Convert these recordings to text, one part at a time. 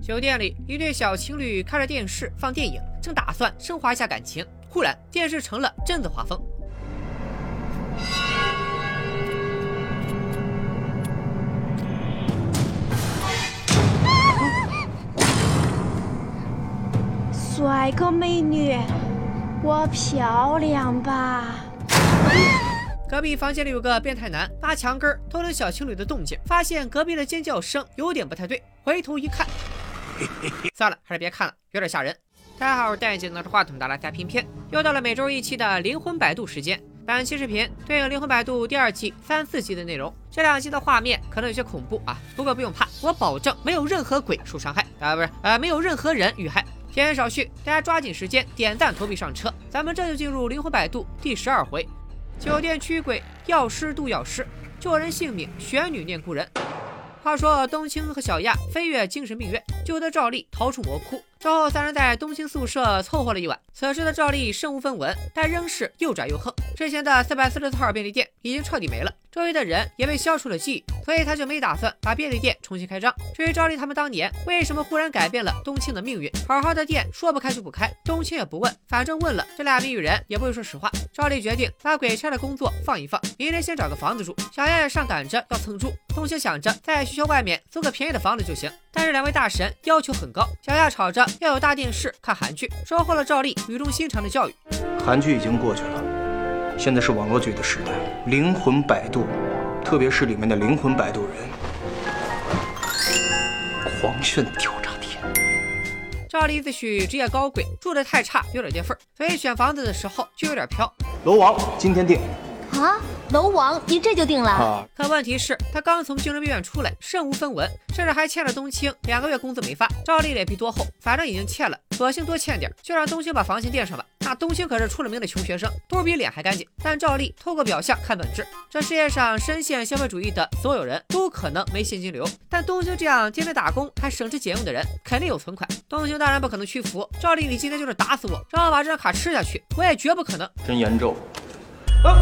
酒店里，一对小情侣看着电视放电影，正打算升华一下感情，忽然电视成了镇子画风。帅哥美女，我漂亮吧？隔壁房间里有个变态男，扒墙根偷听小情侣的动静，发现隔壁的尖叫声有点不太对，回头一看，算了，还是别看了，有点吓人。大家好，我是戴眼镜拿着话筒的来家片片，又到了每周一期的灵魂摆渡时间。本期视频对应《灵魂摆渡》第二季三四集的内容，这两集的画面可能有些恐怖啊，不过不用怕，我保证没有任何鬼受伤害啊，不是啊，没有任何人遇害。闲言少叙，大家抓紧时间点赞投币上车，咱们这就进入《灵魂摆渡》第十二回：酒店驱鬼，药师渡药师，救人性命，玄女念故人。话说冬青和小亚飞越精神病院，救得赵丽逃出魔窟。之后，三人在冬青宿舍凑合了一晚。此时的赵丽身无分文，但仍是又拽又横。之前的四百四十四号便利店已经彻底没了，周围的人也被消除了记忆，所以他就没打算把便利店重新开张。至于赵丽他们当年为什么忽然改变了冬青的命运，好好的店说不开就不开，冬青也不问，反正问了这俩谜语人也不会说实话。赵丽决定把鬼差的工作放一放，明天先找个房子住。小亚也上赶着要蹭住，冬青想着在学校外面租个便宜的房子就行，但是两位大神要求很高，小亚吵着。要有大电视看韩剧，收获了赵丽语重心长的教育。韩剧已经过去了，现在是网络剧的时代。灵魂摆渡，特别是里面的灵魂摆渡人，狂炫挑炸天。赵丽自诩职业高贵，住的太差有点跌份所以选房子的时候就有点飘。楼王今天定。啊，楼王，你这就定了？可问题是，他刚从精神病院出来，身无分文，甚至还欠了冬青两个月工资没发。赵丽脸皮多厚，反正已经欠了，索性多欠点，就让冬青把房钱垫上吧。那冬青可是出了名的穷学生，都比脸还干净。但赵丽透过表象看本质，这世界上深陷消费主义的所有人都可能没现金流，但冬青这样天天打工还省吃俭用的人，肯定有存款。冬青当然不可能屈服。赵丽，你今天就是打死我，让我把这张卡吃下去，我也绝不可能。真严重。啊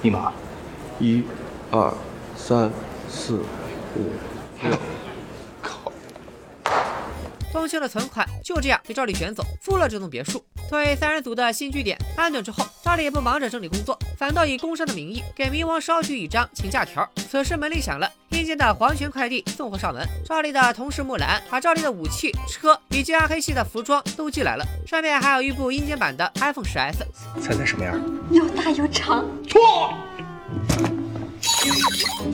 密码，一、二、三、四、五、六。靠！冬青的存款就这样被赵丽卷走，付了这栋别墅。作为三人组的新据点，安顿之后，赵丽也不忙着整理工作，反倒以工伤的名义给冥王捎去一张请假条。此时门铃响了，阴间的黄泉快递送货上门。赵丽的同事木兰把赵丽的武器、车以及暗黑系的服装都寄来了，上面还有一部阴间版的 iPhone 十 S。猜猜什么样？又大又长。错。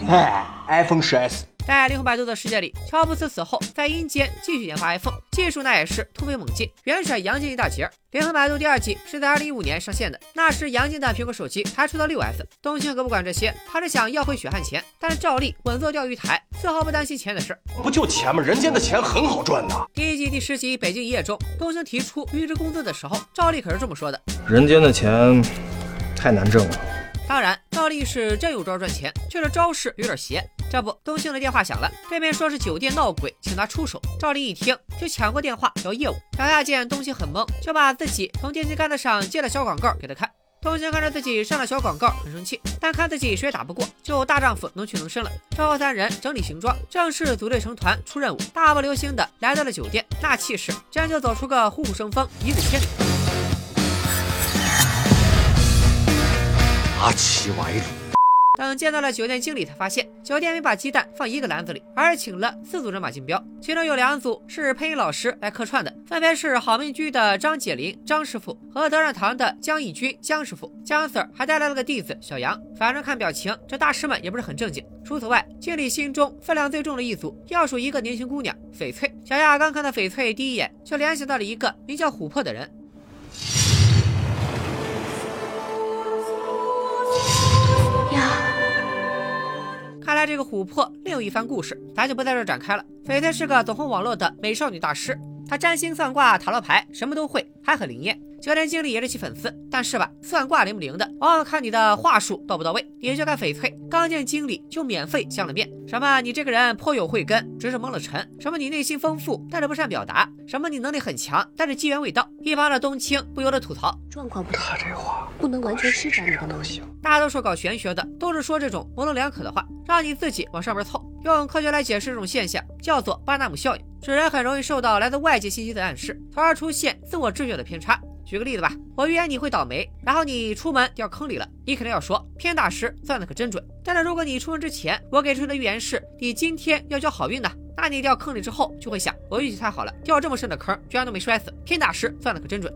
哎，iPhone 十 S。在灵魂摆渡的世界里，乔布斯死后，在阴间继续研发 iPhone，技术那也是突飞猛进，远甩阳间一大截。灵魂摆渡第二季是在二零一五年上线的，那时阳间的苹果手机才出到六 S。东青可不管这些，他是想要回血汗钱。但是赵丽稳坐钓鱼台，丝毫不担心钱的事。不就钱吗？人间的钱很好赚的。第一季第十集《北京一夜》中，东青提出预支工资的时候，赵丽可是这么说的：人间的钱太难挣了。当然，赵丽是真有招赚钱，却是招式有点邪。这不，东兴的电话响了，对面说是酒店闹鬼，请他出手。赵丽一听，就抢过电话要业务。小亚见东兴很懵，就把自己从电线杆子上接的小广告给他看。东兴看着自己上了小广告，很生气，但看自己谁也打不过，就大丈夫能屈能伸了。之后三人整理行装，正式组队成团出任务，大步流星的来到了酒店，那气势真就走出个虎虎生风，一日千里。阿奇歪路。等见到了酒店经理，才发现酒店没把鸡蛋放一个篮子里，而是请了四组人马竞标，其中有两组是配音老师来客串的，分别是好命居的张解林张师傅和德善堂的江义军江师傅。江 Sir 还带来了个弟子小杨，反正看表情，这大师们也不是很正经。除此外，经理心中分量最重的一组，要数一个年轻姑娘翡翠。小亚刚看到翡翠，第一眼就联想到了一个名叫琥珀的人。看来这个琥珀另有一番故事，咱就不在这展开了。翡翠是个走红网络的美少女大师，她占星、算卦、塔罗牌，什么都会，还很灵验。酒店经理也是其粉丝，但是吧，算卦灵不灵的，往往看你的话术到不到位。也就看翡翠刚见经理就免费相了面，什么你这个人颇有慧根，只是蒙了尘；什么你内心丰富，但是不善表达；什么你能力很强，但是机缘未到。一旁的冬青不由得吐槽：状况不他这话不能完全施展你的能力。大多数搞玄学的都是说这种模棱两可的话，让你自己往上面凑。用科学来解释这种现象，叫做巴纳姆效应。使人很容易受到来自外界信息的暗示，从而出现自我知觉的偏差。举个例子吧，我预言你会倒霉，然后你出门掉坑里了，你肯定要说偏大师算的可真准。但是如果你出门之前我给出的预言是你今天要交好运呢，那你掉坑里之后就会想我运气太好了，掉这么深的坑居然都没摔死，偏大师算的可真准。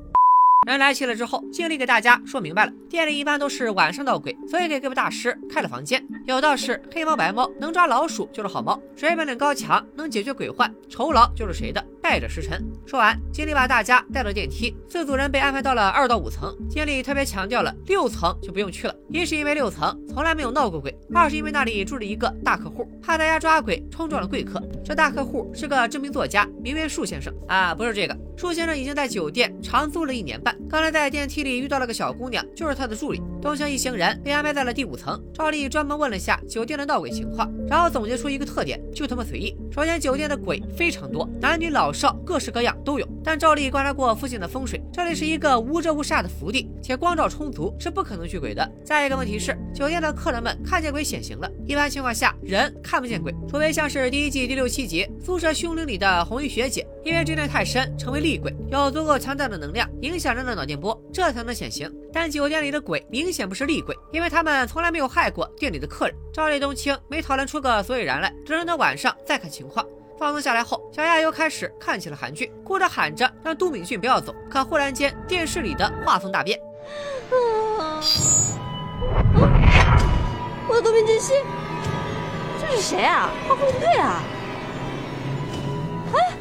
人来齐了之后，经理给大家说明白了，店里一般都是晚上闹鬼，所以给各位大师开了房间。有道是黑猫白猫能抓老鼠就是好猫，谁本领高强能解决鬼患，酬劳就是谁的。败者时辰。说完，经理把大家带到电梯，四组人被安排到了二到五层。经理特别强调了，六层就不用去了，一是因为六层从来没有闹过鬼，二是因为那里住着一个大客户，怕大家抓鬼冲撞了贵客。这大客户是个知名作家，名曰树先生啊，不是这个树先生已经在酒店长租了一年半。刚才在电梯里遇到了个小姑娘，就是他的助理。东乡一行人被安排在了第五层。赵丽专门问了下酒店的闹鬼情况，然后总结出一个特点，就他妈随意。首先，酒店的鬼非常多，男女老少各式各样都有。但赵丽观察过附近的风水，这里是一个无遮无煞的福地，且光照充足，是不可能聚鬼的。再一个问题是，酒店的客人们看见鬼显形了。一般情况下，人看不见鬼，除非像是第一季第六七集宿舍凶灵里的红衣学姐，因为执念太深，成为厉鬼，有足够强大的能量影响人的脑电波。这才能显形，但酒店里的鬼明显不是厉鬼，因为他们从来没有害过店里的客人。赵丽、冬青没讨论出个所以然来，只能等晚上再看情况。放松下来后，小亚又开始看起了韩剧，哭着喊着让都敏俊不要走。可忽然间，电视里的画风大变。啊！我的多敏俊熙，这是谁啊？画风不对啊！哎，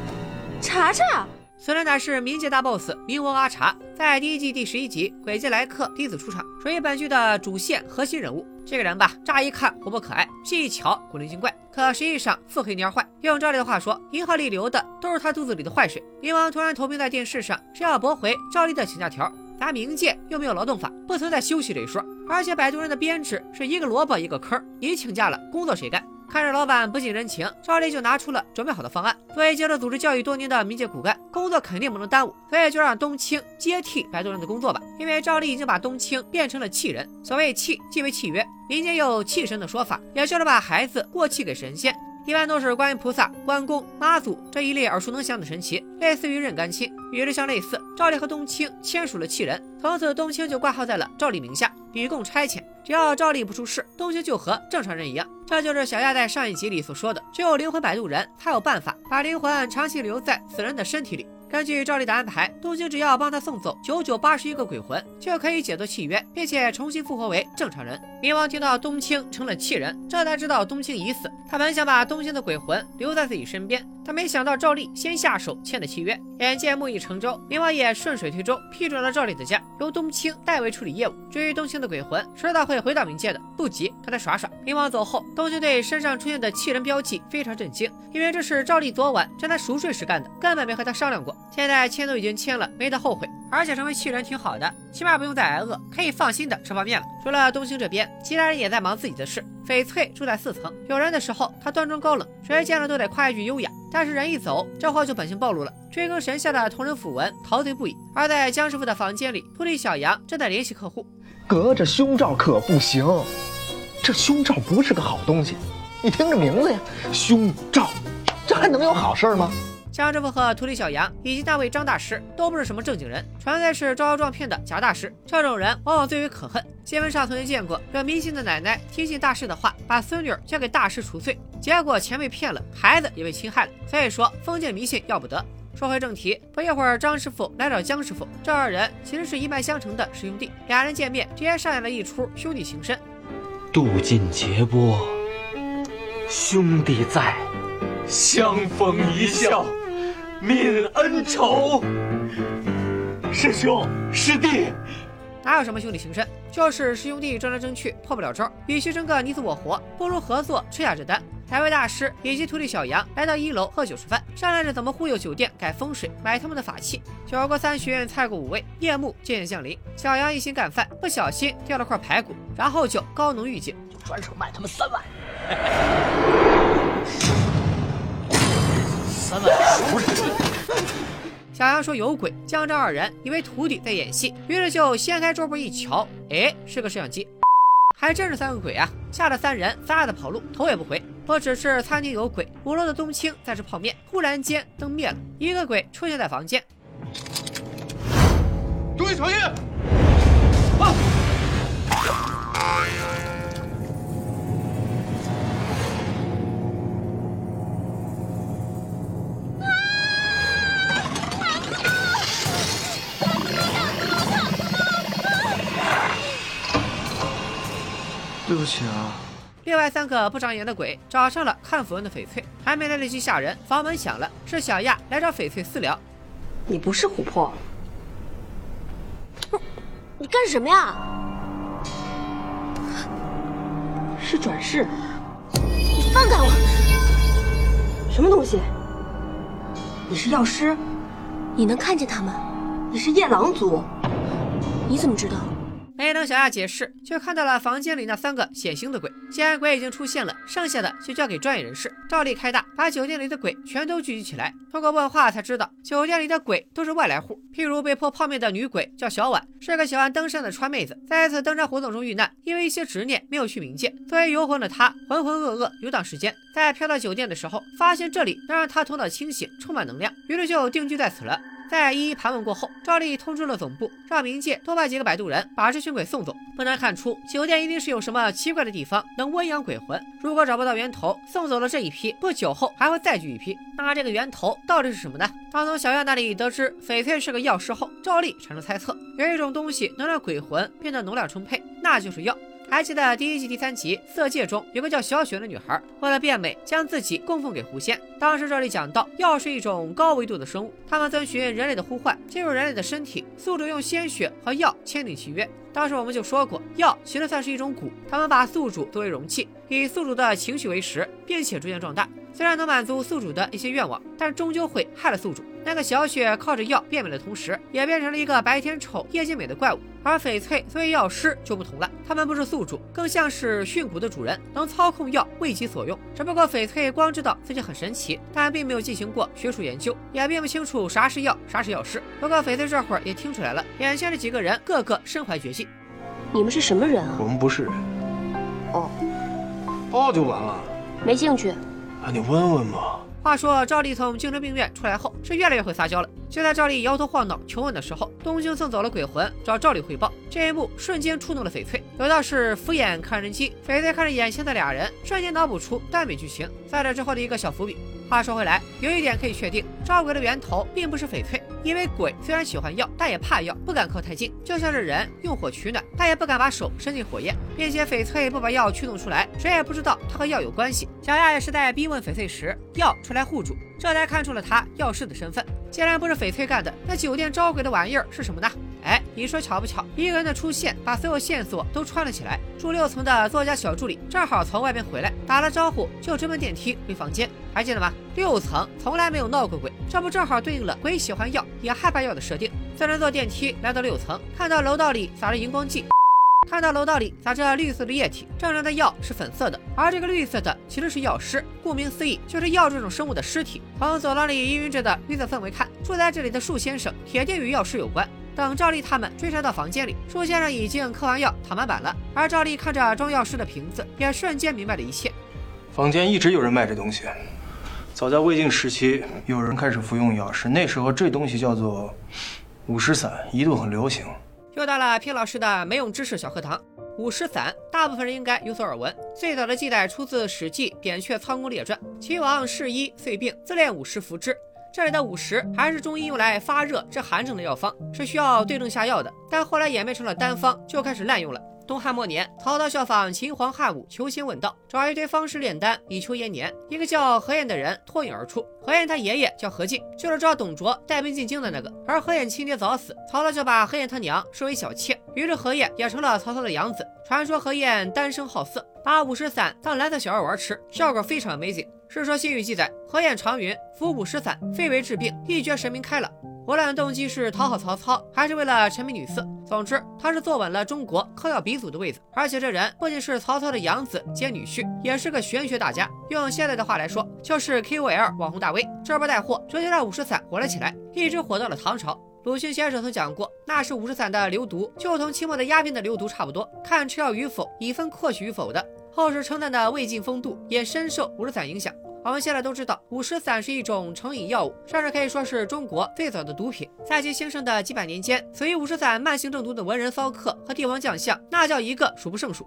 查查。此人乃是冥界大 boss 冥王阿查，在第一季第十一集《鬼界来客》第一次出场，属于本剧的主线核心人物。这个人吧，乍一看活泼可爱，细一瞧古灵精怪，可实际上腹黑蔫坏。用赵丽的话说，银行里流的都是他肚子里的坏水。冥王突然投屏在电视上，是要驳回赵丽的请假条。咱冥界又没有劳动法，不存在休息这一说。而且摆渡人的编制是一个萝卜一个坑，你请假了，工作谁干？看着老板不近人情，赵丽就拿出了准备好的方案。作为接受组织教育多年的民间骨干，工作肯定不能耽误，所以就让冬青接替摆渡人的工作吧。因为赵丽已经把冬青变成了气人，所谓气即为契约，民间有气神的说法，也就是把孩子过气给神仙。一般都是观音菩萨、关公、妈祖这一类耳熟能详的神奇，类似于认干亲。与之相类似，赵丽和冬青签署了契人，从此冬青就挂号在了赵丽名下，以供差遣。只要赵丽不出事，冬青就和正常人一样。这就是小亚在上一集里所说的，只有灵魂摆渡人才有办法把灵魂长期留在此人的身体里。根据赵丽的安排，冬青只要帮他送走九九八十一个鬼魂，就可以解脱契约，并且重新复活为正常人。冥王听到冬青成了气人，这才知道冬青已死。他本想把冬青的鬼魂留在自己身边，他没想到赵丽先下手签的契约。眼见木已成舟，冥王也顺水推舟批准了赵丽的家，由冬青代为处理业务。至于冬青的鬼魂，迟早会回到冥界的，不急，他耍耍。冥王走后，冬青对身上出现的气人标记非常震惊，因为这是赵丽昨晚趁他熟睡时干的，根本没和他商量过。现在签都已经签了，没得后悔。而且成为气人挺好的，起码不用再挨饿，可以放心的吃泡面了。除了东兴这边，其他人也在忙自己的事。翡翠住在四层，有人的时候他端庄高冷，谁见了都得夸一句优雅。但是人一走，这货就本性暴露了，追更神下的同人符文，陶醉不已。而在江师傅的房间里，徒弟小杨正在联系客户，隔着胸罩可不行，这胸罩不是个好东西。你听这名字呀，胸罩，这还能有好事吗？江师傅和徒弟小杨以及那位张大师都不是什么正经人，纯粹是招摇撞骗的假大师。这种人往往最为可恨。新闻上曾经见过，这迷信的奶奶听信大师的话，把孙女交给大师赎罪，结果钱被骗了，孩子也被侵害了。所以说，封建迷信要不得。说回正题，不一会儿，张师傅来找江师傅，这二人其实是一脉相承的师兄弟。俩人见面，直接上演了一出兄弟情深。渡尽劫波，兄弟在，相逢一笑。泯恩仇，师兄师弟，哪有什么兄弟情深？就是师兄弟争来争去破不了招，与其争个你死我活，不如合作吃下这单。两位大师以及徒弟小杨来到一楼喝酒吃饭，商量着怎么忽悠酒店改风水，买他们的法器。酒过三巡，菜过五味，夜幕渐渐降临。小杨一心干饭，不小心掉了块排骨，然后就高能预警，就专程卖他们三万。小杨说有鬼，江这二人以为徒弟在演戏，于是就掀开桌布一瞧，哎，是个摄像机，还真是三个鬼啊！吓得三人撒丫子跑路，头也不回。不只是餐厅有鬼，五楼的冬青在吃泡面，忽然间灯灭了，一个鬼出现在房间。注意小心！对不起啊。另外三个不长眼的鬼找上了看符文的翡翠，还没来得及吓人，房门响了，是小亚来找翡翠私聊。你不是琥珀？你干什么呀？是转世。你放开我！什么东西？你是药师？你能看见他们？你是夜郎族？你怎么知道？没等小亚解释，却看到了房间里那三个显形的鬼。既然鬼已经出现了，剩下的就交给专业人士。照例开大，把酒店里的鬼全都聚集起来。通过问话才知道，酒店里的鬼都是外来户。譬如被泼泡面的女鬼叫小婉，是个喜欢登山的川妹子，在一次登山活动中遇难，因为一些执念没有去冥界。作为游魂的她，浑浑噩噩游荡时间。在飘到酒店的时候，发现这里能让她头脑清醒，充满能量，于是就定居在此了。在一一盘问过后，赵丽通知了总部，让冥界多派几个摆渡人把这群鬼送走。不难看出，酒店一定是有什么奇怪的地方能温养鬼魂。如果找不到源头，送走了这一批，不久后还会再聚一批。那这个源头到底是什么呢？当从小亚那里得知翡翠是个药师后，赵丽产生猜测，有一种东西能让鬼魂变得能量充沛，那就是药。还记得第一季第三集《色戒》中有个叫小雪的女孩，为了变美，将自己供奉给狐仙。当时这里讲到，药是一种高维度的生物，他们遵循人类的呼唤，进入人类的身体，宿主用鲜血和药签订契约。当时我们就说过，药其实算是一种蛊，他们把宿主作为容器，以宿主的情绪为食，并且逐渐壮大。虽然能满足宿主的一些愿望，但终究会害了宿主。那个小雪靠着药变美的同时，也变成了一个白天丑、夜间美的怪物。而翡翠作为药师就不同了，他们不是宿主，更像是驯蛊的主人，能操控药为己所用。只不过翡翠光知道自己很神奇，但并没有进行过学术研究，也并不清楚啥是药，啥是药师。不过翡翠这会儿也听出来了，眼前这几个人个个身怀绝技。你们是什么人啊？我们不是人。哦，哦就完了。没兴趣。啊，你问问嘛。话说赵丽从精神病院出来后，是越来越会撒娇了。就在赵丽摇头晃脑求稳的时候，东京送走了鬼魂，找赵丽汇报。这一幕瞬间触动了翡翠，有道是敷衍看人机。翡翠看着眼前的俩人，瞬间脑补出耽美剧情。在这之后的一个小伏笔。话说回来，有一点可以确定，赵鬼的源头并不是翡翠，因为鬼虽然喜欢药，但也怕药，不敢靠太近。就像是人用火取暖，但也不敢把手伸进火焰，并且翡翠不把药驱动出来，谁也不知道它和药有关系。小亚也是在逼问翡翠时，药出来护主，这才看出了他药师的身份。既然不是翡翠干的，那酒店招鬼的玩意儿是什么呢？哎，你说巧不巧？一个人的出现，把所有线索都串了起来。住六层的作家小助理正好从外边回来，打了招呼就直奔电梯回房间。还记得吗？六层从来没有闹过鬼，这不正好对应了鬼喜欢药也害怕药的设定。三人坐电梯来到六层，看到楼道里撒着荧光剂，看到楼道里撒着绿色的液体，正常的药是粉色的，而这个绿色的其实是药尸，顾名思义就是药这种生物的尸体。从走廊里氤氲着的绿色氛围看，住在这里的树先生铁定与药师有关。等赵丽他们追查到房间里，树先生已经嗑完药躺满板了，而赵丽看着装药师的瓶子，也瞬间明白了一切。坊间一直有人卖这东西，早在魏晋时期，有人开始服用药师，那时候这东西叫做五石散，一度很流行。又到了偏老师的没用知识小课堂。五石散，大部分人应该有所耳闻。最早的记载出自《史记·扁鹊仓公列传》，齐王侍医遂病，自炼五石服之。这里的五石还是中医用来发热治寒症的药方，是需要对症下药的。但后来演变成了单方，就开始滥用了。东汉末年，曹操效仿秦皇汉武求仙问道，找一堆方士炼丹以求延年。一个叫何晏的人脱颖而出。何晏他爷爷叫何进，就是招董卓带兵进京的那个。而何晏亲爹早死，曹操就把何晏他娘视为小妾，于是何晏也成了曹操的养子。传说何晏单生好色，把五石散当蓝色小药丸吃，效果非常 amazing。《世说新语》记载，何晏长云：“服五石散，非为治病，一觉神明开朗。”无论动机是讨好曹操，还是为了沉迷女色，总之他是坐稳了中国嗑药鼻祖的位子。而且这人不仅是曹操的养子兼女婿，也是个玄学大家。用现在的话来说，就是 KOL 网红大 V。这波带货，直接让五石散火了起来，一直火到了唐朝。鲁迅先生曾讲过，那时五石散的流毒就同清末的鸦片的流毒差不多，看吃药与否，以分阔取与否的。后世称赞的魏晋风度，也深受五石散影响。我们现在都知道，五石散是一种成瘾药物，甚至可以说是中国最早的毒品。在其兴盛的几百年间，死于五石散慢性中毒的文人骚客和帝王将相，那叫一个数不胜数。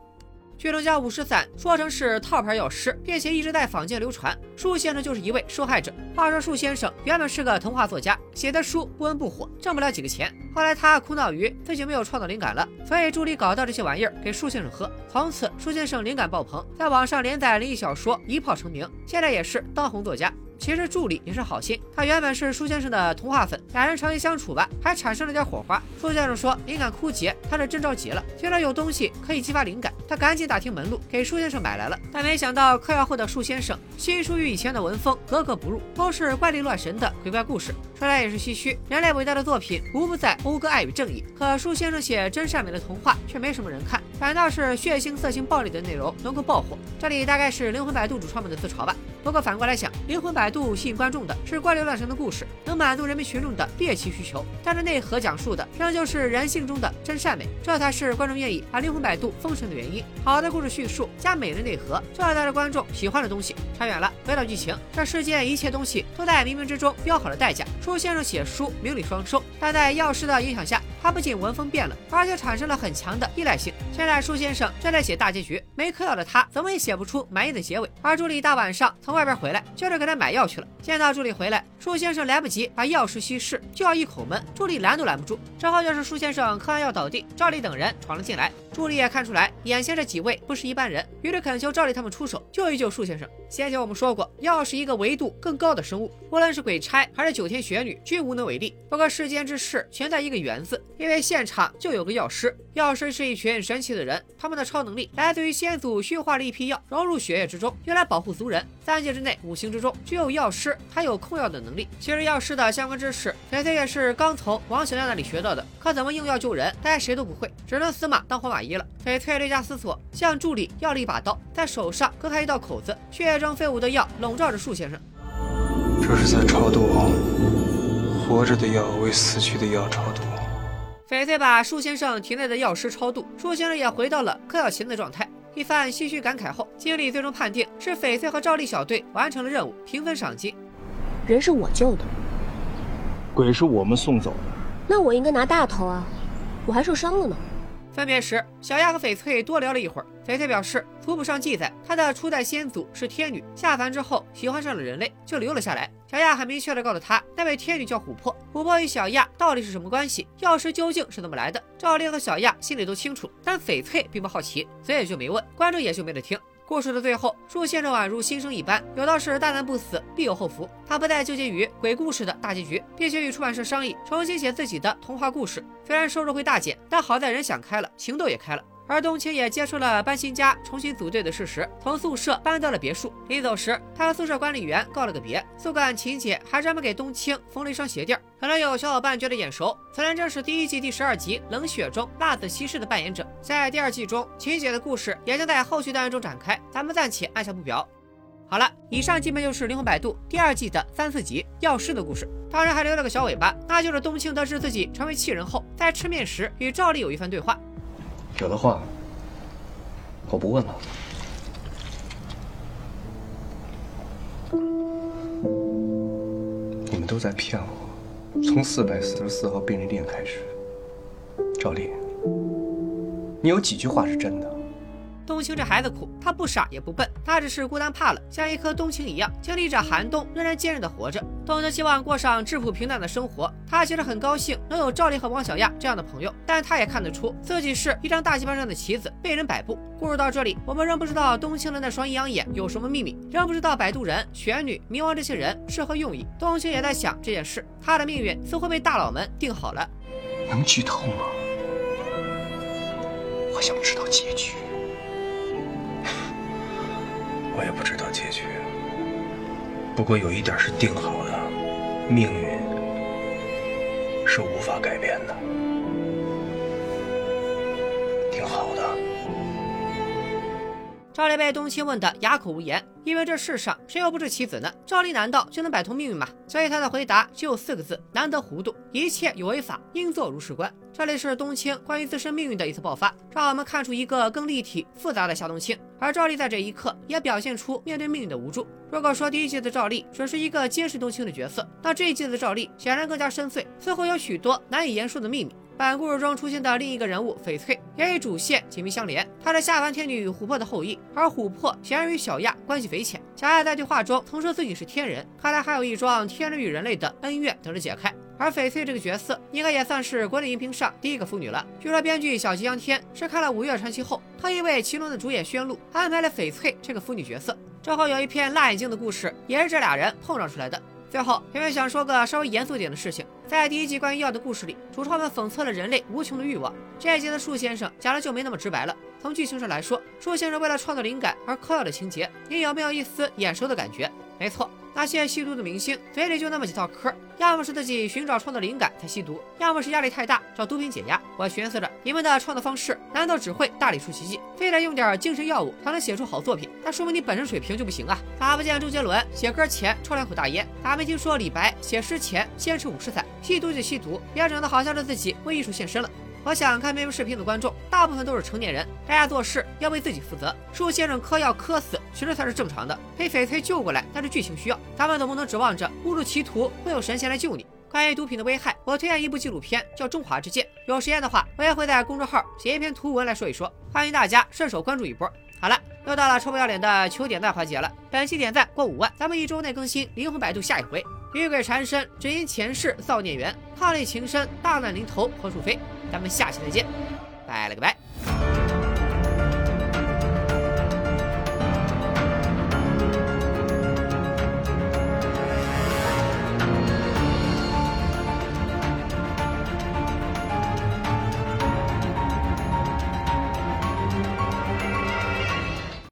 剧中将五石散说成是套牌药师，并且一直在坊间流传。树先生就是一位受害者。话说树先生原本是个童话作家，写的书不温不火，挣不了几个钱。后来他苦恼于自己没有创作灵感了，所以助理搞到这些玩意儿给树先生喝。从此树先生灵感爆棚，在网上连载灵异小说，一炮成名。现在也是当红作家。其实助理也是好心，他原本是舒先生的童话粉，两人长期相处吧，还产生了点火花。舒先生说灵感枯竭，他是真着急了，觉得有东西可以激发灵感，他赶紧打听门路，给舒先生买来了。但没想到嗑药后的舒先生，新书与以前的文风格格不入，都是怪力乱神的鬼怪故事。说来也是唏嘘，人类伟大的作品无不在讴歌爱与正义，可舒先生写真善美的童话却没什么人看，反倒是血腥、色情、暴力的内容能够爆火。这里大概是灵魂摆渡主创们的自嘲吧。不过反过来想，灵魂摆渡吸引观众的是怪力乱神的故事，能满足人民群众的猎奇需求，但是内核讲述的仍旧是人性中的真善美，这才是观众愿意把灵魂摆渡封神的原因。好的故事叙述加美的内核，这才是观众喜欢的东西。差远了，回到剧情，这世间一切东西都在冥冥之中标好了代价。舒先生写书名利双收，但在药师的影响下，他不仅闻风变了，而且产生了很强的依赖性。现在舒先生正在写大结局，没嗑药的他怎么也写不出满意的结尾。而助理大晚上从外边回来，就是给他买药去了。见到助理回来，舒先生来不及把药匙稀释，就要一口闷，助理拦都拦不住。之后就是舒先生嗑完药倒地，赵丽等人闯了进来，助理也看出来眼前这几位不是一般人，于是恳求赵丽他们出手救一救树先生。先前我们说过，药是一个维度更高的生物，无论是鬼差还是九天玄女，均无能为力。不过世间之事全在一个缘字，因为现场就有个药师。药师是一群神奇的人，他们的超能力来自于先祖驯化了一批药，融入血液之中，用来保护族人。三界之内，五行之中，只有药师才有控药的能力。其实药师的相关知识，翡翠也是刚从王小亮那里学到的，可怎么用药救人，大家谁都不会，只能死马当活马医了。翡翠略加思索，向助理要了一把刀，在手上割开一道口子，血液中飞舞的药笼罩着树先生。这是在超度，活着的药为死去的药超度。翡翠把树先生体内的药师超度，树先生也回到了嗑药前的状态。一番唏嘘感慨后，经理最终判定是翡翠和赵丽小队完成了任务，平分赏金。人是我救的，鬼是我们送走的。那我应该拿大头啊，我还受伤了呢。分别时，小亚和翡翠多聊了一会儿。翡翠表示，族谱上记载她的初代先祖是天女，下凡之后喜欢上了人类，就留了下来。小亚很明确地告诉他，那位天女叫琥珀，琥珀与小亚到底是什么关系？钥匙究竟是怎么来的？赵丽和小亚心里都清楚，但翡翠并不好奇，所以就没问，观众也就没得听。故事的最后，祝先生宛如新生一般，有道是大难不死，必有后福。他不再纠结于鬼故事的大结局，并且与出版社商议重新写自己的童话故事。虽然收入会大减，但好在人想开了，情窦也开了。而冬青也接受了搬新家、重新组队的事实，从宿舍搬到了别墅。临走时，他和宿舍管理员告了个别。宿管秦姐还专门给冬青缝了一双鞋垫。可能有小伙伴觉得眼熟，此人正是第一季第十二集《冷血》中辣子西施的扮演者。在第二季中，秦姐的故事也将在后续单元中展开，咱们暂且按下不表。好了，以上基本就是《灵魂摆渡》第二季的三四集药师的故事。当然还留了个小尾巴，那就是冬青得知自己成为弃人后，在吃面时与赵丽有一番对话。有的话，我不问了。你们都在骗我。从四百四十四号便利店开始，赵丽，你有几句话是真的？冬青这孩子苦，他不傻也不笨，他只是孤单怕了，像一颗冬青一样，经历着寒冬，仍然坚韧的活着。冬青希望过上质朴平淡的生活，他其实很高兴能有赵丽和王小亚这样的朋友，但他也看得出自己是一张大棋盘上的棋子，被人摆布。故事到这里，我们仍不知道冬青的那双阴阳眼有什么秘密，仍不知道摆渡人、玄女、冥王这些人是何用意。冬青也在想这件事，他的命运似乎被大佬们定好了。能剧透吗？我想知道结局。我也不知道结局，不过有一点是定好的，命运是无法改变的，赵丽被冬青问得哑口无言，因为这世上谁又不是棋子呢？赵丽难道就能摆脱命运吗？所以他的回答只有四个字：难得糊涂。一切有为法，应作如是观。这里是冬青关于自身命运的一次爆发，让我们看出一个更立体、复杂的夏冬青。而赵丽在这一刻也表现出面对命运的无助。如果说第一季的赵丽只是一个监视冬青的角色，那这一季的赵丽显然更加深邃，似乎有许多难以言说的秘密。本故事中出现的另一个人物翡翠，也与主线紧密相连。她是下凡天女与琥珀的后裔，而琥珀显然与小亚关系匪浅。小亚在对话中曾说自己是天人，看来还有一桩天人与人类的恩怨等着解开。而翡翠这个角色，应该也算是国内荧屏上第一个腐女了。据说编剧小吉祥天是看了《五月传奇》后，特意为其中的主演宣璐安排了翡翠这个腐女角色。之后有一篇辣眼睛的故事，也是这俩人碰撞出来的。最后，偏偏想说个稍微严肃点的事情。在第一集关于药的故事里，主创们讽刺了人类无穷的欲望。这一集的树先生讲的就没那么直白了。从剧情上来说，树先生为了创造灵感而嗑药的情节，你有没有一丝眼熟的感觉？没错，那些吸毒的明星嘴里就那么几套嗑，要么是自己寻找创作灵感才吸毒，要么是压力太大找毒品解压。我寻思着，你们的创作方式难道只会大力出奇迹，非得用点精神药物才能写出好作品？那说明你本身水平就不行啊！咋不见周杰伦写歌前抽两口大烟？咋没听说李白写诗前先吃五十散？吸毒就吸毒，别整的好像是自己为艺术献身了。我想看这部视频的观众，大部分都是成年人，大家做事要为自己负责。树先生嗑药嗑死，其实才是正常的。被翡翠救过来，那是剧情需要。咱们总不能指望着误入歧途会有神仙来救你。关于毒品的危害，我推荐一部纪录片，叫《中华之剑》。有时间的话，我也会在公众号写一篇图文来说一说，欢迎大家顺手关注一波。好了，又到了臭不要脸的求点赞环节了。本期点赞过五万，咱们一周内更新《灵魂摆渡》下一回。女鬼缠身，只因前世造孽缘；伉俪情深，大难临头何处飞？咱们下期再见，拜了个拜。